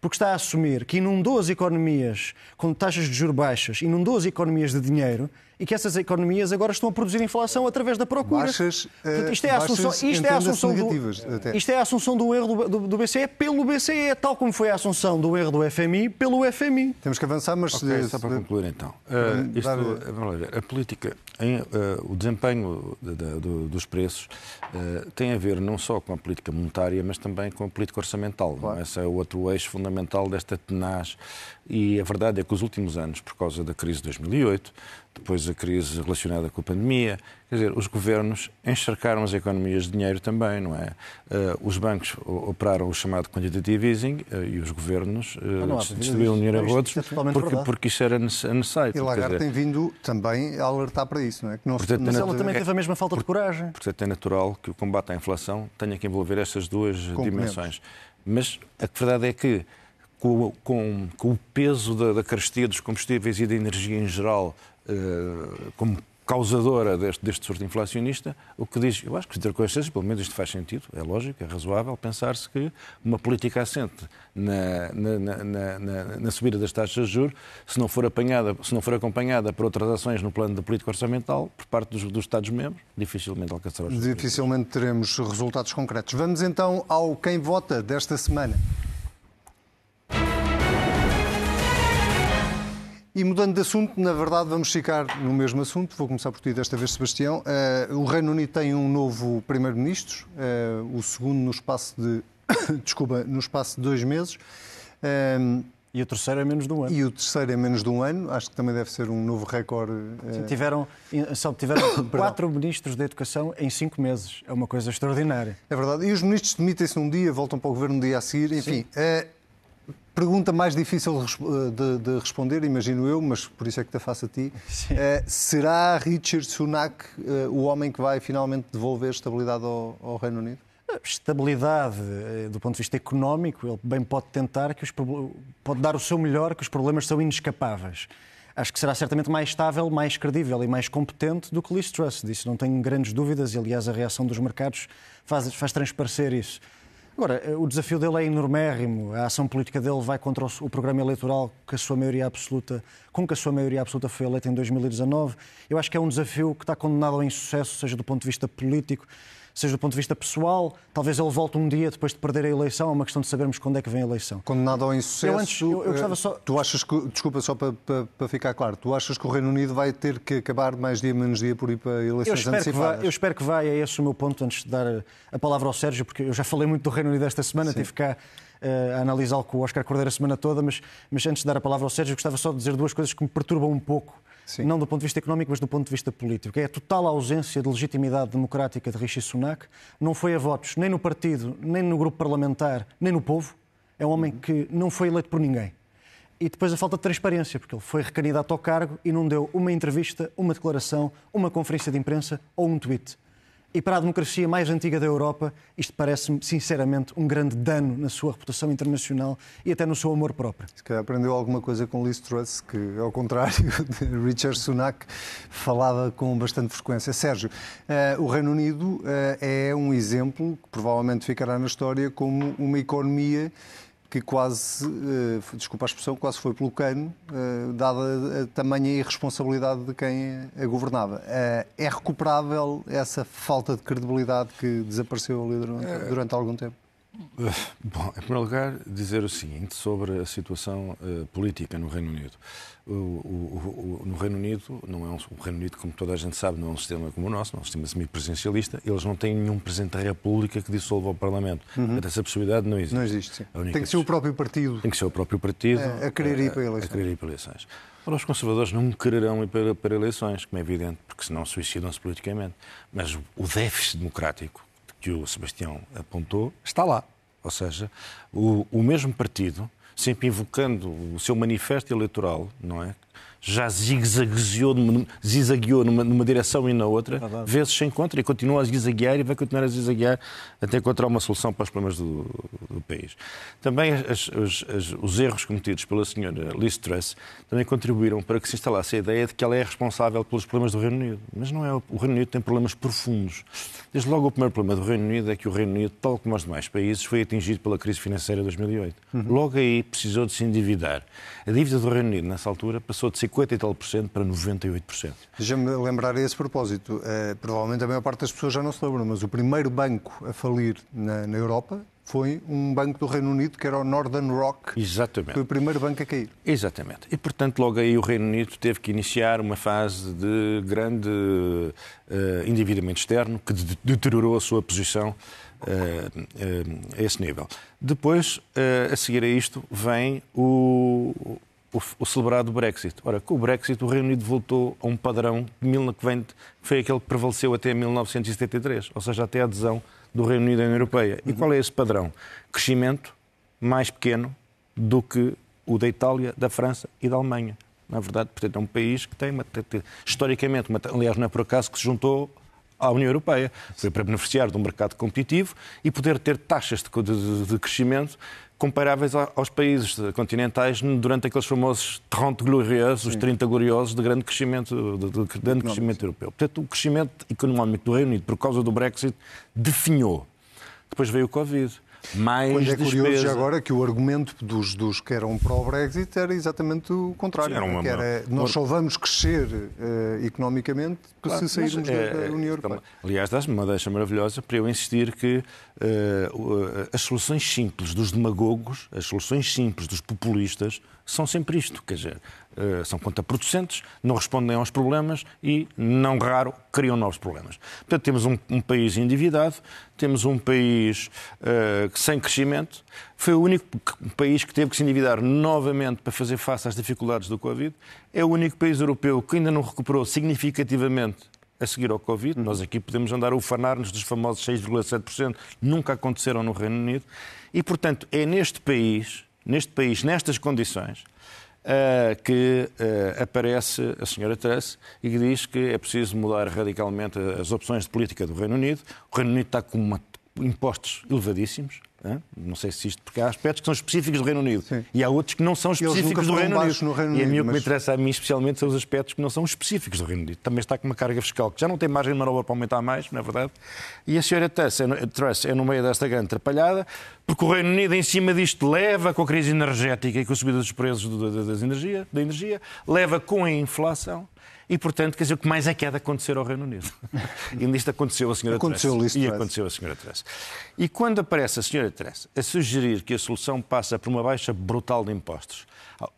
porque está a assumir que inundou as economias com taxas de juros baixas, inundou as economias de dinheiro e que essas economias agora estão a produzir inflação através da procura. Baixas, Portanto, isto é a assunção, isto é a assunção do, isto é a assunção do erro do, do, do, BCE pelo BCE, tal como foi a assunção do erro do FMI pelo FMI. Temos que avançar, mas okay, só para concluir então. Uh, isto, vamos ver, a política, em, uh, o desempenho de, de, de, dos preços uh, tem a ver não só com a política monetária, mas também com a política orçamental. Claro. Esse é o outro eixo fundamental desta tenaz. E a verdade é que os últimos anos, por causa da crise de 2008, depois a crise relacionada com a pandemia. Quer dizer, os governos encharcaram as economias de dinheiro também, não é? Uh, os bancos operaram o chamado quantitative easing uh, e os governos uh, distribuíram dinheiro a rodos é porque, porque isso era necessário. E Lagarde tem vindo também a alertar para isso, não é? Que não portanto, mas ela também teve a mesma falta de coragem. Portanto, é natural que o combate à inflação tenha que envolver estas duas dimensões. Mas a verdade é que com, com, com o peso da, da carestia dos combustíveis e da energia em geral eh, como causadora deste, deste surto inflacionista, o que diz, eu acho que ter coisas, pelo menos isto faz sentido, é lógico, é razoável pensar-se que uma política assente na, na, na, na, na subida das taxas de juros, se não for apanhada, se não for acompanhada por outras ações no plano da política orçamental, por parte dos, dos Estados-membros, dificilmente alcançará os Dificilmente teremos resultados concretos. Vamos então ao quem vota desta semana. E mudando de assunto, na verdade vamos ficar no mesmo assunto. Vou começar por ti desta vez, Sebastião. Uh, o Reino Unido tem um novo primeiro-ministro, uh, o segundo no espaço de, desculpa, no espaço de dois meses. Uh, e o terceiro é menos de um ano. E o terceiro é menos de um ano. Acho que também deve ser um novo recorde. Sim, tiveram, só tiveram quatro ministros da Educação em cinco meses. É uma coisa extraordinária. É verdade. E os ministros demitem-se num dia, voltam para o governo no dia a seguir. Enfim, Pergunta mais difícil de, de, responder, imagino eu, mas por isso é que te faço a ti. Uh, será Richard Sunak uh, o homem que vai finalmente devolver estabilidade ao, ao Reino Unido? Estabilidade eh, do ponto de vista económico, ele bem pode tentar, que os, pode dar o seu melhor, que os problemas são inescapáveis. Acho que será certamente mais estável, mais credível e mais competente do que Liz Truss. Disso não tenho grandes dúvidas e, aliás, a reação dos mercados faz, faz transparecer isso. Agora, eh, o desafio dele é enormérrimo. A ação política dele vai contra o programa eleitoral que a sua maioria absoluta, com que a sua maioria absoluta foi eleita em 2019. Eu acho que é um desafio que está condenado ao insucesso, seja do ponto de vista político, seja do ponto de vista pessoal, talvez ele volte um dia depois de perder a eleição, é uma questão de sabermos quando é que vem a eleição. Condenado ao insucesso. Eu, antes, eu, eu só... Tu achas que, desculpa, só para, para, para, ficar claro, tu achas que o Reino Unido vai ter que acabar mais dia menos dia por ir para eleições eu espero antecipadas? Eu espero que vai, é esse o meu ponto antes de dar a palavra ao Sérgio, porque eu já falei muito do Reino Unido esta semana, Sim. tive cá uh, a analisá-lo com o Oscar Cordeiro a semana toda, mas, mas antes de dar a palavra ao Sérgio, gostava só de dizer duas coisas que me perturbam um pouco Sim. não do ponto de vista económico, mas do ponto de vista político. É a total ausência de legitimidade democrática de Rishi Sunak. Não foi a votos nem no partido, nem no grupo parlamentar, nem no povo. É um homem que não foi eleito por ninguém. E depois a falta de transparência, porque ele foi recandidato ao cargo e não deu uma entrevista, uma declaração, uma conferência de imprensa ou um tweet. E para a democracia mais antiga da Europa, isto parece-me, sinceramente, um grande dano na sua reputação internacional e até no seu amor próprio. Se calhar aprendeu alguma coisa com Liz Truss, que, ao contrário de Richard Sunak, falava com bastante frequência. Sérgio, uh, o Reino Unido uh, é um exemplo que provavelmente ficará na história como uma economia que quase, uh, desculpa a expressão, quase foi pelo cano, uh, dada a tamanha irresponsabilidade de quem a governava. Uh, é recuperável essa falta de credibilidade que desapareceu ali durante, durante algum tempo? Bom, em primeiro lugar, dizer o seguinte sobre a situação uh, política no Reino Unido. O, o, o, no Reino Unido, não é um, o Reino Unido, como toda a gente sabe, não é um sistema como o nosso, não é um sistema semipresidencialista. Eles não têm nenhum Presidente da República que dissolva o Parlamento. Uhum. Portanto, essa possibilidade não existe. Não existe. Tem que ser o próprio partido. Tem que ser o próprio partido. A, a querer ir para eleições. A querer ir para eleições. Ora, os conservadores não quererão ir para, para eleições, como é evidente, porque senão suicidam-se politicamente. Mas o déficit democrático que o Sebastião apontou está lá. Ou seja, o, o mesmo partido, sempre invocando o seu manifesto eleitoral, não é? Já zigue-zagueou zizagueou numa, numa, direção e na outra, ah, vezes se encontra e continua a zizaguear e vai continuar a zizaguear até encontrar uma solução para os problemas do, do país. Também as, as, as, os erros cometidos pela senhora Liz Truss também contribuíram para que se instalasse a ideia de que ela é responsável pelos problemas do Reino Unido. Mas não é. O Reino Unido tem problemas profundos. Desde logo o primeiro problema do Reino Unido é que o Reino Unido, tal como os demais países, foi atingido pela crise financeira de 2008. Uhum. Logo aí precisou de se endividar. A dívida do Reino Unido, nessa altura, passou de 50 e tal por cento para 98%. Deixa-me lembrar a esse propósito. Uh, provavelmente a maior parte das pessoas já não se lembram, mas o primeiro banco a falir na, na Europa foi um banco do Reino Unido que era o Northern Rock. Exatamente. Foi o primeiro banco a cair. Exatamente. E, portanto, logo aí o Reino Unido teve que iniciar uma fase de grande uh, endividamento externo que deteriorou a sua posição uh, uh, a esse nível. Depois, a seguir a isto, vem o, o, celebrado Brexit. Ora, com o Brexit, o Reino Unido voltou a um padrão que, vem, que foi aquele que prevaleceu até 1973, ou seja, até a adesão do Reino Unido à União Europeia. E qual é esse padrão? Crescimento mais pequeno do que o da Itália, da França e da Alemanha. Na verdade, portanto, é um país que tem, uma, historicamente, uma, aliás, não é por acaso que se juntou à União Europeia. Foi para beneficiar de um mercado competitivo e poder ter taxas de, de, de crescimento comparáveis aos países continentais durante aqueles famosos 30 gloriosos, os 30 gloriosos de grande crescimento, de, de grande crescimento europeu. Portanto, o crescimento económico do Reino Unido, por causa do Brexit, definhou. Depois veio o Covid mais Quando é curioso despesa. agora que o argumento dos, dos que eram pró-Brexit era exatamente o contrário. Sim, era uma, que era, nós só vamos crescer uh, economicamente claro, se sairmos é, da, da, União Europeia. Aliás, dás-me uma deixa maravilhosa para eu insistir que uh, as soluções simples dos demagogos, as soluções simples dos populistas, são sempre isto, quer dizer, são contraproducentes, não respondem aos problemas e, não raro, criam novos problemas. Portanto, temos um, um país endividado, temos um país uh, sem crescimento, foi o único país que teve que se endividar novamente para fazer face às dificuldades do Covid, é o único país europeu que ainda não recuperou significativamente a seguir ao Covid. Nós aqui podemos andar a ufanar-nos dos famosos 6,7%, nunca aconteceram no Reino Unido. E, portanto, é neste país neste país, nestas condições, que uh, aparece a senhora Truss e que diz que é preciso mudar radicalmente as opções de política do Reino Unido. O Reino Unido está com uma, impostos elevadíssimos, não sei se isto, porque há aspectos que são específicos do Reino Unido Sim. e há outros que não são específicos do Reino Unido. No Reino Unido. E a mim mas... o que me interessa a mim especialmente são os aspectos que não são específicos do Reino Unido. Também está com uma carga fiscal que já não tem margem de manobra para aumentar mais, não é verdade? E a senhora Truss é no meio desta grande atrapalhada, porque o Reino Unido em cima disto leva com a crise energética e com a subida dos preços das energia, da energia, leva com a inflação e, portanto, quer dizer, o que mais é que há de acontecer ao Reino Unido? e nisto aconteceu a senhora aconteceu Teresa. E aconteceu a senhora Teresa. E quando aparece a senhora Teresa a sugerir que a solução passa por uma baixa brutal de impostos,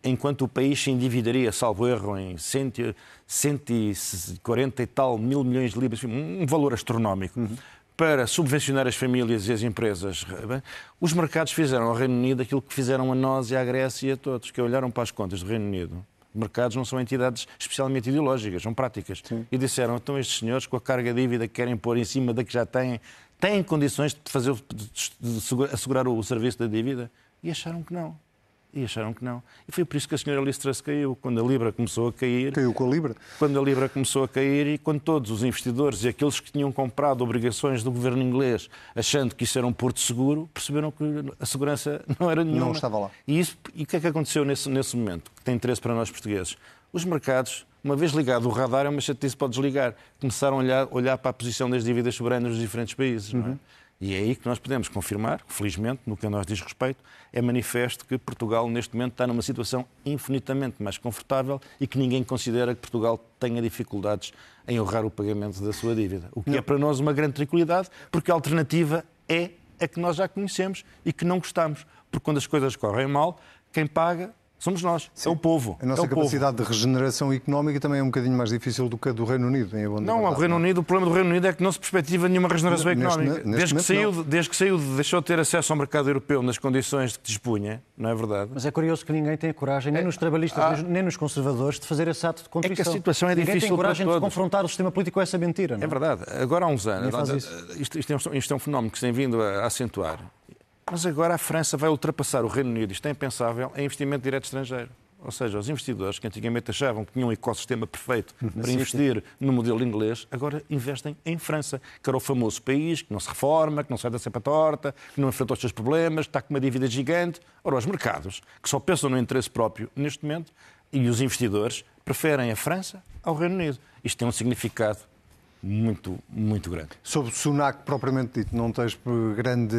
enquanto o país se endividaria, salvo erro, em 140 e tal mil milhões de libras, um valor astronómico, uhum para subvencionar as famílias e as empresas. Os mercados fizeram ao Reino Unido aquilo que fizeram a nós e à Grécia e a todos, que olharam para as contas do Reino Unido mercados não são entidades especialmente ideológicas, são práticas. Sim. E disseram, então estes senhores, com a carga de dívida que querem pôr em cima da que já têm, têm condições de, fazer, de assegurar o serviço da dívida? E acharam que não. E acharam que não. E foi por isso que a senhora Liz Truss caiu, quando a Libra começou a cair. Caiu com a Libra? Quando a Libra começou a cair e quando todos os investidores e aqueles que tinham comprado obrigações do governo inglês, achando que isso era um porto seguro, perceberam que a segurança não era nenhuma. Não estava lá. E, isso, e o que é que aconteceu nesse, nesse momento, que tem interesse para nós portugueses? Os mercados, uma vez ligado o radar, é uma chatice para desligar. Começaram a olhar, olhar para a posição das dívidas soberanas dos diferentes países. Uhum. Não é? E é aí que nós podemos confirmar, felizmente, no que a nós diz respeito, é manifesto que Portugal, neste momento, está numa situação infinitamente mais confortável e que ninguém considera que Portugal tenha dificuldades em honrar o pagamento da sua dívida. O que é Não. é para nós uma grande tranquilidade, porque a alternativa é é que nós já conhecemos e que não gostamos. Porque quando as coisas correm mal, quem paga Somos nós, Sim. é o povo. A nossa é capacidade povo. de regeneração económica também é um bocadinho mais difícil do que a do Reino Unido. Em não, o Reino Unido, o problema do Reino Unido é que não se perspectiva nenhuma regeneração neste, económica. Neste desde, que saiu, desde que saiu, deixou de ter acesso ao mercado europeu nas condições de que dispunha, não é verdade? Mas é curioso que ninguém tenha coragem, nem é, nos trabalhistas, ah, nem nos conservadores, de fazer esse ato de contrição. É que a situação é ninguém difícil tem coragem de confrontar o sistema político com essa mentira. Não? É verdade. Agora há uns anos, isto, isto, é um, isto é um fenómeno que se tem vindo a acentuar. Mas agora a França vai ultrapassar o Reino Unido, isto é impensável, em investimento direto estrangeiro. Ou seja, os investidores que antigamente achavam que tinham um ecossistema perfeito para investir no modelo inglês, agora investem em França, que era o famoso país que não se reforma, que não sai da cepa torta, que não enfrenta os seus problemas, que está com uma dívida gigante. Ora, os mercados, que só pensam no interesse próprio neste momento, e os investidores preferem a França ao Reino Unido. Isto tem um significado muito, muito grande. Sobre o Sunak, propriamente dito, não tens grande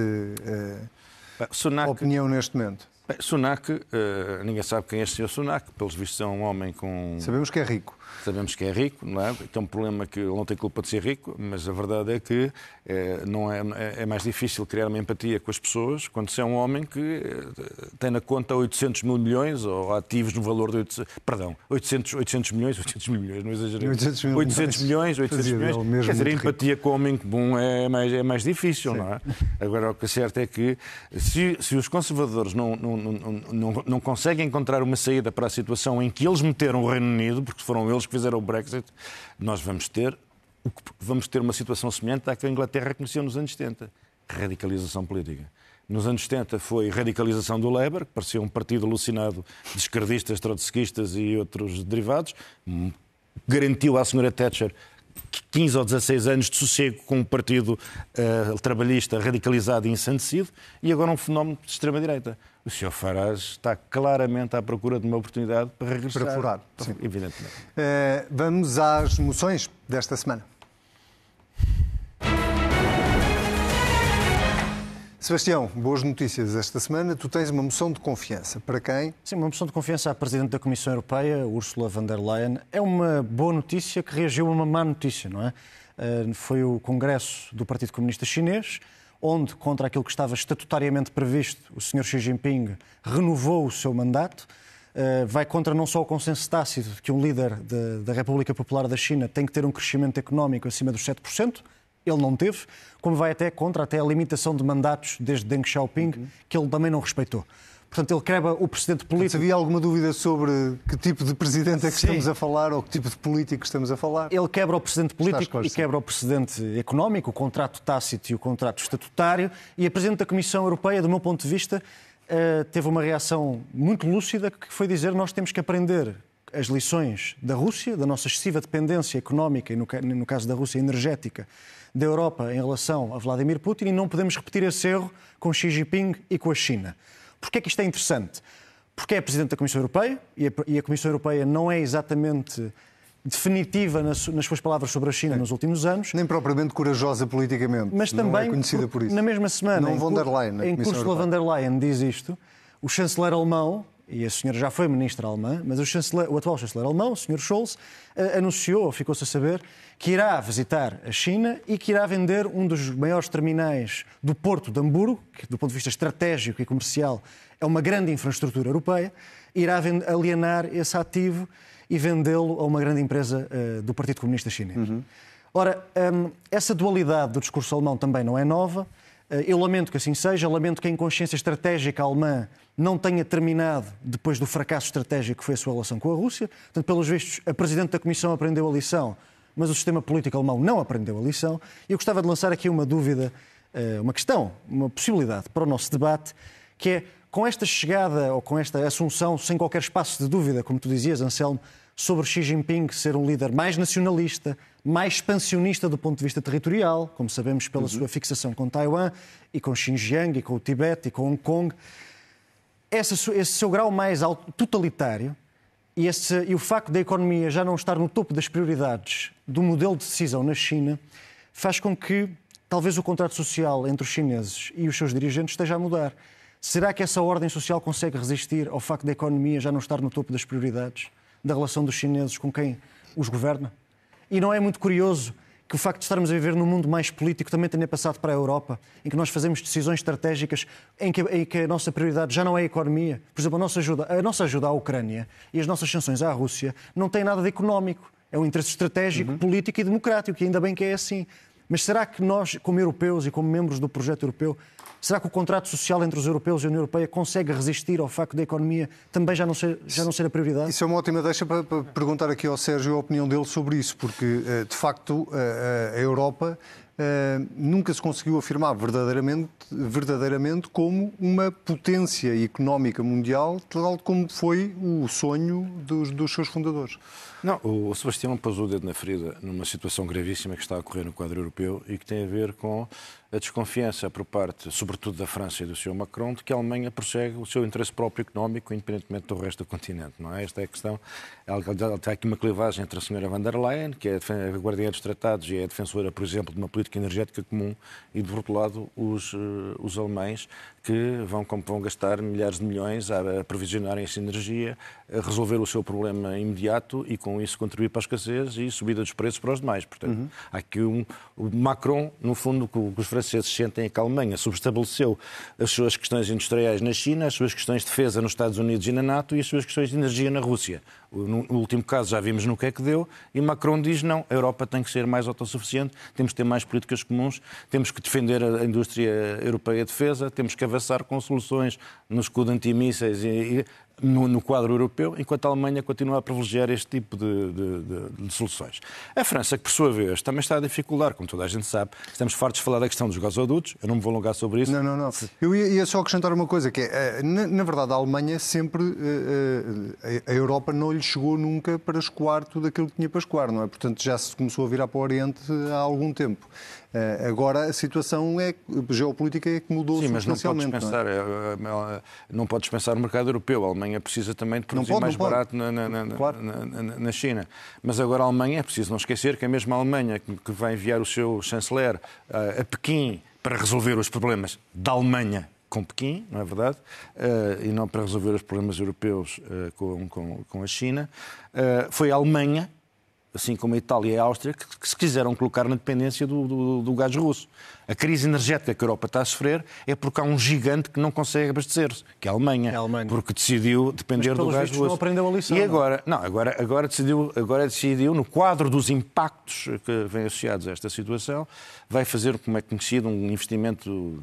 Sunak... opinião neste momento? Bem, Sunak, uh, ninguém sabe quem é este senhor Sunak, pelos vistos é um homem com... Sabemos que é rico. Sabemos que é rico, não é? É um problema que ele não tem culpa de ser rico, mas a verdade é que é, não é, é, mais difícil criar uma empatia com as pessoas quando se é um homem que eh, tem na conta 800 mil milhões ou ativos no valor de 800, perdão, 800, 800 milhões, 800 mil milhões, não exagerei. 800, mil 800 milhões, 800 milhões. Quer dizer, a empatia rico. com o homem comum é mais, é mais difícil, Sim. não é? Agora, o que é certo é que se, se os conservadores não, não, não, não, não conseguem encontrar uma saída para a situação em que eles meteram o Reino Unido, porque foram eles que fizeram o Brexit, nós vamos ter, vamos ter uma situação semelhante à que a Inglaterra conheceu nos anos 70. Radicalização política. Nos anos 70 foi radicalização do Labour, que parecia um partido alucinado de esquerdistas, trotskistas e outros derivados. Garantiu à senhora Thatcher 15 ou 16 anos de sossego com um partido uh, trabalhista radicalizado e ensandecido e agora um fenómeno de extrema-direita. O Sr. Farage está claramente à procura de uma oportunidade para regressar. Para furar, sim. Evidentemente. Uh, vamos às moções desta semana. Sebastião, boas notícias esta semana. Tu tens uma moção de confiança. Para quem? Sim, uma moção de confiança à Presidente da Comissão Europeia, Ursula von der Leyen. É uma boa notícia que reagiu a uma má notícia, não é? Uh, foi o Congresso do Partido Comunista Chinês, onde, contra aquilo que estava estatutariamente previsto, o Sr. Xi Jinping renovou o seu mandato. Uh, vai contra não só o consenso tácito de que um líder de, da República Popular da China tem que ter um crescimento económico acima dos 7%, ele não teve, como vai até contra até a limitação de mandatos desde Deng Xiaoping, uhum. que ele também não respeitou. Portanto, ele quebra o precedente político. Se havia alguma dúvida sobre que tipo de presidente é que Sim. estamos a falar ou que tipo de político estamos a falar? Ele quebra o precedente político e quebra o precedente económico, o contrato tácito e o contrato estatutário. E a Presidente da Comissão Europeia, do meu ponto de vista, eh, teve uma reação muito lúcida que foi dizer nós temos que aprender as lições da Rússia, da nossa excessiva dependência económica e, no caso da Rússia, energética, da Europa em relação a Vladimir Putin e não podemos repetir esse erro com Xi Jinping e com a China. Porquê é que isto é interessante? Porque é Presidente da Comissão Europeia e a Comissão Europeia não é exatamente definitiva nas, suas palavras sobre a China nos últimos anos. Nem propriamente corajosa politicamente. Mas também, não é conhecida por isso. Na mesma semana, não von der Leyen, em que Ursula von der Leyen diz isto, o chanceler alemão e a senhora já foi ministra alemã, mas o, chanceler, o atual chanceler alemão, o Sr. Scholz, eh, anunciou, ficou-se a saber, que irá visitar a China e que irá vender um dos maiores terminais do Porto de Hamburgo, que do ponto de vista estratégico e comercial é uma grande infraestrutura europeia, irá alienar esse ativo e vendê-lo a uma grande empresa uh, do Partido Comunista Chinês. Uhum. Ora, um, essa dualidade do discurso alemão também não é nova. Uh, eu lamento que assim seja, lamento que a inconsciência estratégica alemã não tenha terminado depois do fracasso estratégico que foi a sua relação com a Rússia. Portanto, pelos vistos, a Presidente da Comissão aprendeu a lição, mas o sistema político alemão não aprendeu a lição. E eu gostava de lançar aqui uma dúvida, eh, uma questão, uma possibilidade para o nosso debate, que é, com esta chegada ou com esta assunção, sem qualquer espaço de dúvida, como tu dizias, Anselmo, sobre Xi Jinping ser um líder mais nacionalista, mais expansionista do ponto de vista territorial, como sabemos pela uhum. sua fixação com Taiwan e com Xinjiang e com o Tibete e com Hong Kong esse, esse seu grau mais alto, totalitário e, esse, e o facto da economia já não estar no topo das prioridades do modelo de decisão na China faz com que talvez o contrato social entre os chineses e os seus dirigentes esteja a mudar. Será que essa ordem social consegue resistir ao facto da economia já não estar no topo das prioridades da relação dos chineses com quem os governa? E não é muito curioso que o facto de estarmos a viver num mundo mais político também tenha passado para a Europa, em que nós fazemos decisões estratégicas em que, em que a nossa prioridade já não é a economia. Por exemplo, a nossa, ajuda, a nossa ajuda à Ucrânia e as nossas sanções à Rússia não têm nada de económico. É um interesse estratégico, uhum. político e democrático, e ainda bem que é assim. Mas será que nós, como europeus e como membros do projeto europeu, Será que o contrato social entre os europeus e a União Europeia consegue resistir ao facto da economia também já não ser, já não ser a prioridade? Isso é uma ótima deixa para, para perguntar aqui ao Sérgio a opinião dele sobre isso, porque, eh, de facto, a Europa Uh, nunca se conseguiu afirmar verdadeiramente, verdadeiramente como uma potência económica mundial, tal como foi o sonho dos, dos seus fundadores. Não, o Sebastião pôs o dedo na ferida numa situação gravíssima que está a ocorrer no quadro europeu e que tem a ver com a desconfiança por parte, sobretudo da França e do Sr. Macron, de que a Alemanha prossegue o seu interesse próprio económico, independentemente do resto do continente. Não é? Esta é a questão. Há aqui uma clivagem entre a Sra. van der Leyen, que é a guardiã dos tratados e é a defensora, por exemplo, de uma política energética comum, e, do outro lado, os, eh, os alemães, que vão, vão gastar milhares de milhões a aprovisionarem essa energia, a resolver o seu problema imediato e, com isso, contribuir para a escassez e subida dos preços para os demais. Portanto, uhum. há aqui um. O Macron, no fundo, que os franceses sentem é que a Alemanha subestabeleceu as suas questões industriais na China, as suas questões de defesa nos Estados Unidos e na NATO e as suas questões de energia na Rússia. No último caso já vimos no que é que deu e Macron diz não, a Europa tem que ser mais autossuficiente, temos que ter mais políticas comuns, temos que defender a indústria europeia de defesa, temos que avançar com soluções no escudo antimísseis e, e no, no, quadro europeu, enquanto a Alemanha continua a privilegiar este tipo de, de, de, de, soluções. A França, que por sua vez também está a dificultar, como toda a gente sabe, estamos fartos de falar da questão dos gasodutos, eu não me vou alongar sobre isso. Não, não, não. Eu ia, ia só acrescentar uma coisa, que é, eh, na, na verdade, a Alemanha sempre, eh, eh, a Europa não lhe chegou nunca para escoar tudo aquilo que tinha para escoar, não é? Portanto, já se começou a virar para o Oriente há algum tempo. Eh, agora a situação é geopolítica é que mudou Sim, mas não podes, pensar, não, é? É, é, não podes pensar no mercado europeu. A Alemanha precisa também de produzir pode, mais barato na, na, na, claro. na, China. Mas agora a Alemanha, é preciso não esquecer que a mesma Alemanha que vai enviar o seu chanceler a Pequim para resolver os problemas da Alemanha com Pequim, não é verdade? Uh, e não para resolver os problemas europeus uh, com, com, com, a China. Uh, foi a Alemanha assim como a Itália e a Áustria, que, que se quiseram colocar na dependência do, do, do, gás russo. A crise energética que a Europa está a sofrer é porque há um gigante que não consegue abastecer-se, que é a Alemanha, é a Alemanha. porque decidiu depender do gás russo. Não aprendeu a lição. E agora, não, agora, agora, decidiu, agora decidiu, no quadro dos impactos que vêm associados a esta situação, vai fazer, como é conhecido, um investimento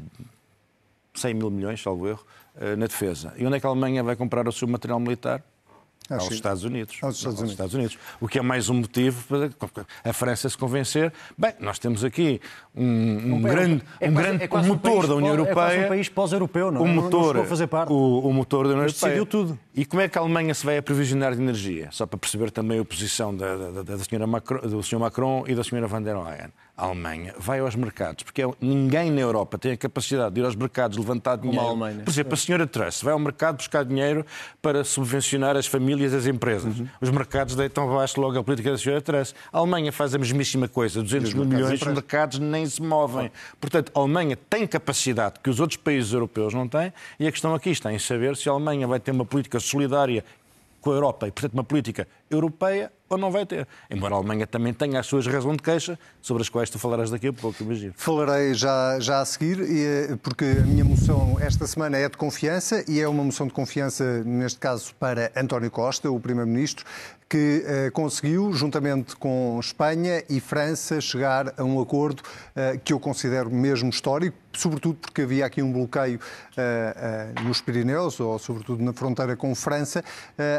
100 mil milhões, salvo erro, eh, na defesa. E onde é que a Alemanha vai comprar o seu material militar? aos Estados Unidos. Aos Estados, Unidos. Estados Unidos. O que é mais um motivo para a França se convencer. Bem, nós temos aqui um, um grande, é, um grande é quase, motor um da União Europeia. É um país pós-europeu, não é? O motor, não, não fazer parte. O, o motor da União Europeia. decidiu tudo. E como é que a Alemanha se vai aprovisionar de energia? Só para perceber também a posição da, da, da, da senhora Macron, do Sr. Macron e da senhora van der Leyen a Alemanha vai aos mercados, porque é ninguém na Europa tem a capacidade de ir aos mercados levantar dinheiro. Como a Alemanha. Por exemplo, a senhora Truss vai ao mercado buscar dinheiro para subvencionar as famílias e as empresas. Uhum. Os mercados deitam abaixo logo a política da senhora Truss. A Alemanha faz a mesmíssima coisa, 200 mil milhões, os mercados nem se movem. Portanto, a Alemanha tem capacidade que os outros países europeus não têm e a questão aqui está em saber se a Alemanha vai ter uma política solidária com a Europa e, portanto, uma política europeia ou não vai ter. Embora a Alemanha também tenha as suas razões de queixa, sobre as quais tu falarás daqui a pouco, imagino. Falarei já, já a seguir, eh, porque a minha moção esta semana é de confiança e é uma moção de confiança, neste caso, para António Costa, o Primeiro-Ministro, que eh, conseguiu, juntamente com Espanha e França, chegar a um acordo eh, que eu considero mesmo histórico, sobretudo porque havia aqui um bloqueio eh, nos Pirineus, ou sobretudo na fronteira com França.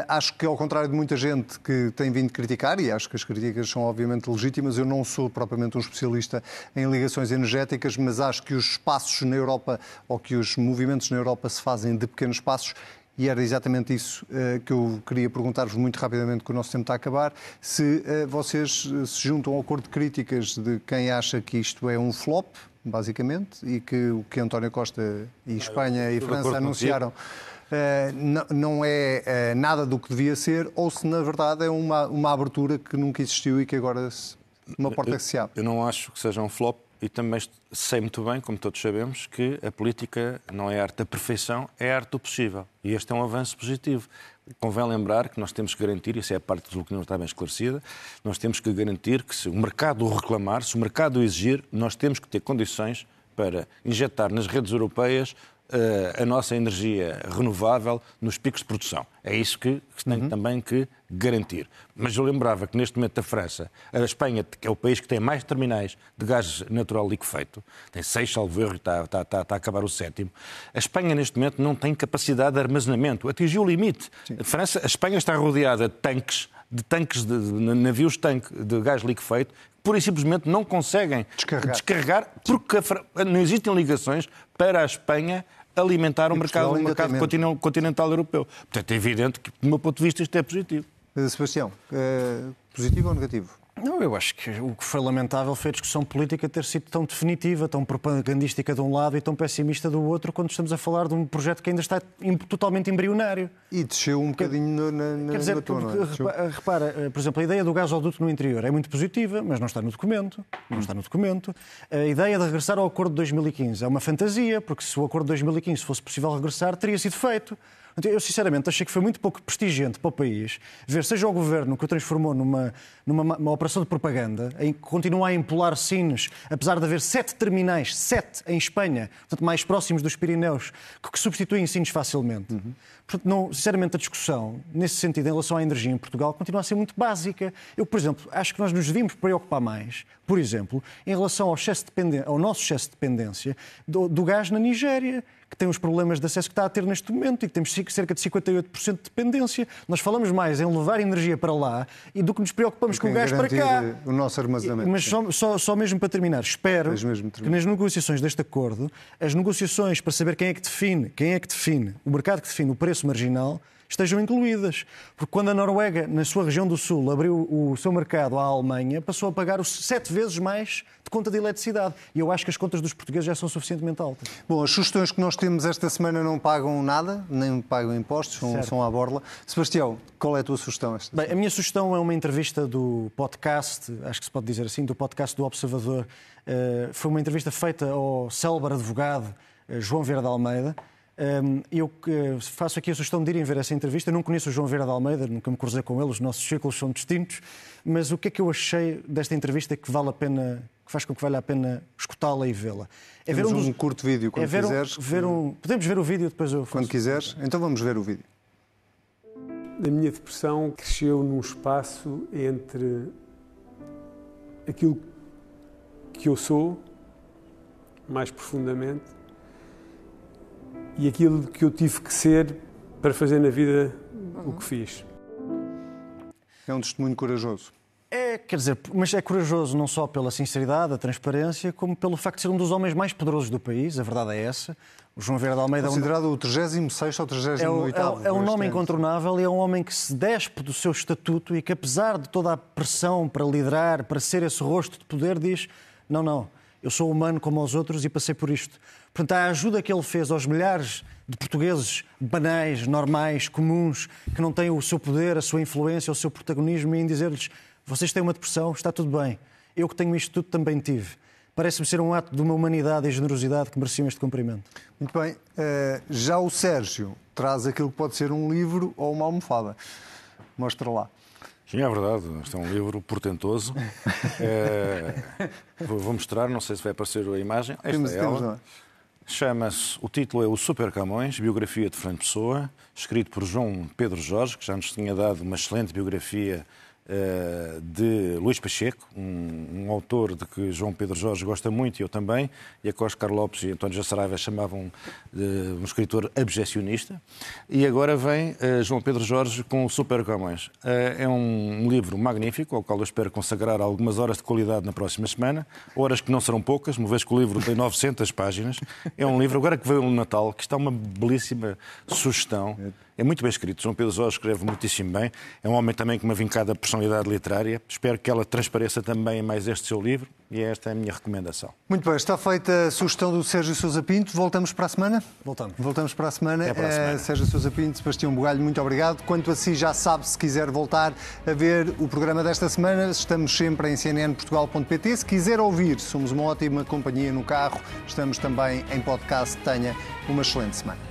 Acho que, ao contrário de muita gente que tem vindo criticar, e acho que as críticas são obviamente legítimas, eu não sou propriamente um especialista em ligações energéticas, mas acho que os espaços na Europa, ou que os movimentos na Europa se fazem de pequenos passos, e era exatamente isso uh, que eu queria perguntar-vos muito rapidamente, que o nosso tempo está a acabar, se uh, vocês eh, se juntam ao acordo de críticas de quem acha que isto é um flop, basicamente, e que o que António Costa e Espanha e França anunciaram não, é nada do que devia ser, ou se na verdade é uma, uma abertura que nunca existiu e que agora uma porta que se abre. Eu não acho que seja um flop, e também sei muito bem, como todos sabemos, que a política não é arte da perfeição, é arte do possível. E este é um avanço positivo. convém lembrar que nós temos que garantir, isso é a parte do que não está bem esclarecida, nós temos que garantir que se o mercado o reclamar, se o mercado o exigir, nós temos que ter condições para injetar nas redes europeias a nossa energia renovável nos picos de produção. É isso que, se tem uhum. também que garantir. Mas eu lembrava que neste momento a França, a Espanha, que é o país que tem mais terminais de gás natural liquefeito, tem seis, salvo erro, está, está, está, está, a acabar o sétimo, a Espanha neste momento não tem capacidade de armazenamento, atingiu o limite. A, França, a Espanha está rodeada de tanques, de tanques de, de navios tanque de gás liquefeito pura e simplesmente não conseguem descarregar, descarregar porque a, não existem ligações para a Espanha alimentar o mercado, o mercado continental europeu. Portanto, é evidente que, do meu ponto de vista, isto é positivo. Sebastião, é positivo ou negativo? Não, eu acho que o que foi lamentável foi a discussão política ter sido tão definitiva, tão propagandística de um lado e tão pessimista do outro, quando estamos a falar de um projeto que ainda está totalmente embrionário. E desceu um bocadinho na, na, Quer dizer, na tona, repara, eh, por exemplo, a ideia do gasoduto no interior é muito positiva, mas não está no documento. Não está no documento. A ideia de regressar ao acordo de 2015 é uma fantasia, porque se o acordo de 2015 fosse possível regressar, teria sido feito. Eu, sinceramente, achei que foi muito pouco prestigiante para o país ver, seja o governo que o transformou numa, numa operação de propaganda, em que continua a empolar sinos, apesar de haver sete terminais, sete em Espanha, portanto, mais próximos dos Pirineus, que, que substituem sinos facilmente. Uhum. Portanto, não, sinceramente, a discussão, nesse sentido, em relação à energia em Portugal, continua a ser muito básica. Eu, por exemplo, acho que nós nos devíamos preocupar mais, por exemplo, em relação ao, excesso de ao nosso excesso de dependência do, do gás na Nigéria que tem os problemas de acesso que está a ter neste momento e que temos cerca de 58% de dependência. Nós falamos mais em levar energia para lá e do que nos preocupamos com o gás para cá. O nosso armazenamento. Mas só, só, só mesmo para terminar, espero que nas negociações deste acordo, as negociações para saber quem é que define, quem é que define, o mercado que define o preço marginal, estejam incluídas. Porque quando a Noruega, na sua região do Sul, abriu o seu mercado à Alemanha, passou a pagar sete vezes mais de conta de eletricidade. E eu acho que as contas dos portugueses já são suficientemente altas. Bom, as sugestões que nós temos esta semana não pagam nada, nem pagam impostos, são, são à borla. Sebastião, qual é a tua sugestão esta? Bem, a minha sugestão é uma entrevista do podcast, acho que se pode dizer assim, do podcast do Observador. Uh, foi uma entrevista feita ao célebre advogado uh, João Vieira de Almeida. Eu faço aqui a sugestão de irem ver essa entrevista. Eu não conheço o João Vieira de Almeida, nunca me cruzei com ele, os nossos círculos são distintos. Mas o que é que eu achei desta entrevista que vale a pena, que faz com que valha a pena escutá-la e vê-la? É ver um, um, curto vídeo, quando é ver quiseres. Um, ver um... Podemos ver o vídeo depois eu faço. Quando quiseres, então vamos ver o vídeo. A minha depressão cresceu num espaço entre aquilo que eu sou, mais profundamente, e aquilo que eu tive que ser para fazer na vida o que fiz. É um testemunho corajoso. É, quer dizer, mas é corajoso não só pela sinceridade, a transparência, como pelo facto de ser um dos homens mais poderosos do país, a verdade é essa. O João Vieira de Almeida Considerado é um... o 36 ou 38 é, é, é um nome incontornável e é um homem que se despe do seu estatuto e que, apesar de toda a pressão para liderar, para ser esse rosto de poder, diz: não, não, eu sou humano como os outros e passei por isto. Portanto, a ajuda que ele fez aos milhares de portugueses banais, normais, comuns, que não têm o seu poder, a sua influência, o seu protagonismo, em dizer-lhes: vocês têm uma depressão, está tudo bem. Eu que tenho isto tudo também tive. Parece-me ser um ato de uma humanidade e generosidade que mereciam este cumprimento. Muito bem. Uh, já o Sérgio traz aquilo que pode ser um livro ou uma almofada. Mostra lá. Sim, é verdade. Este é um livro portentoso. é, vou mostrar, não sei se vai aparecer a imagem. Esta temos, é ela. Chama-se, o título é O Super Camões, biografia de Fernando Pessoa, escrito por João Pedro Jorge, que já nos tinha dado uma excelente biografia de Luís Pacheco, um, um, autor de que João Pedro Jorge gosta muito e eu também, e a Oscar Lopes e António Jassaraiva chamavam de um escritor abjecionista. E agora vem uh, João Pedro Jorge com Super Camões. Uh, é um livro magnífico, ao qual eu espero consagrar algumas horas de qualidade na próxima semana, horas que não serão poucas, uma vez que o livro tem 900 páginas. É um livro, agora que veio o Natal, que está uma belíssima sugestão. É muito bem escrito. João Pedro Jorge escreve muitíssimo bem. É um homem também com uma vincada personalidade literária. Espero que ela transpareça também em mais este seu livro e esta é a minha recomendação. Muito bem, está feita a sugestão do Sérgio Sousa Pinto. Voltamos para a semana? Voltamos. Voltamos para a semana. Para a semana. Uh, Sérgio Sousa Pinto, Sebastião Bugalho, muito obrigado. Quanto a si, já sabe, se quiser voltar a ver o programa desta semana, estamos sempre em cnnportugal.pt. Se quiser ouvir, somos uma ótima companhia no carro. Estamos também em podcast. Tenha uma excelente semana.